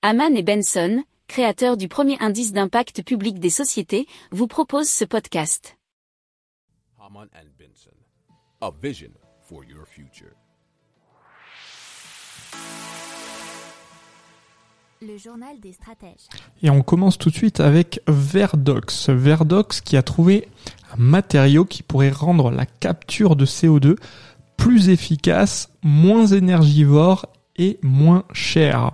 Haman et Benson, créateurs du premier indice d'impact public des sociétés, vous proposent ce podcast. Haman and Benson, a vision for your future. Le journal des stratèges. Et on commence tout de suite avec Verdox. Verdox qui a trouvé un matériau qui pourrait rendre la capture de CO2 plus efficace, moins énergivore et moins cher.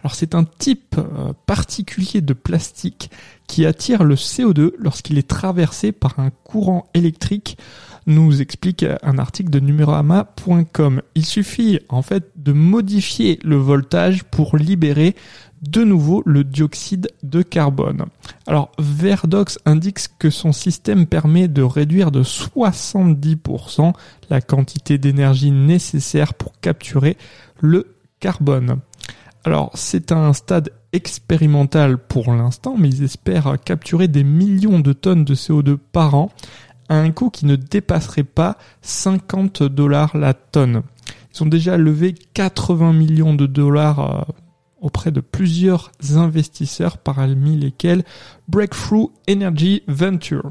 Alors c'est un type euh, particulier de plastique qui attire le CO2 lorsqu'il est traversé par un courant électrique, nous explique un article de numérama.com. Il suffit en fait de modifier le voltage pour libérer de nouveau le dioxyde de carbone. Alors Verdox indique que son système permet de réduire de 70% la quantité d'énergie nécessaire pour capturer le carbone. Alors c'est un stade expérimental pour l'instant, mais ils espèrent capturer des millions de tonnes de CO2 par an à un coût qui ne dépasserait pas 50 dollars la tonne. Ils ont déjà levé 80 millions de dollars euh, auprès de plusieurs investisseurs parmi lesquels Breakthrough Energy Venture.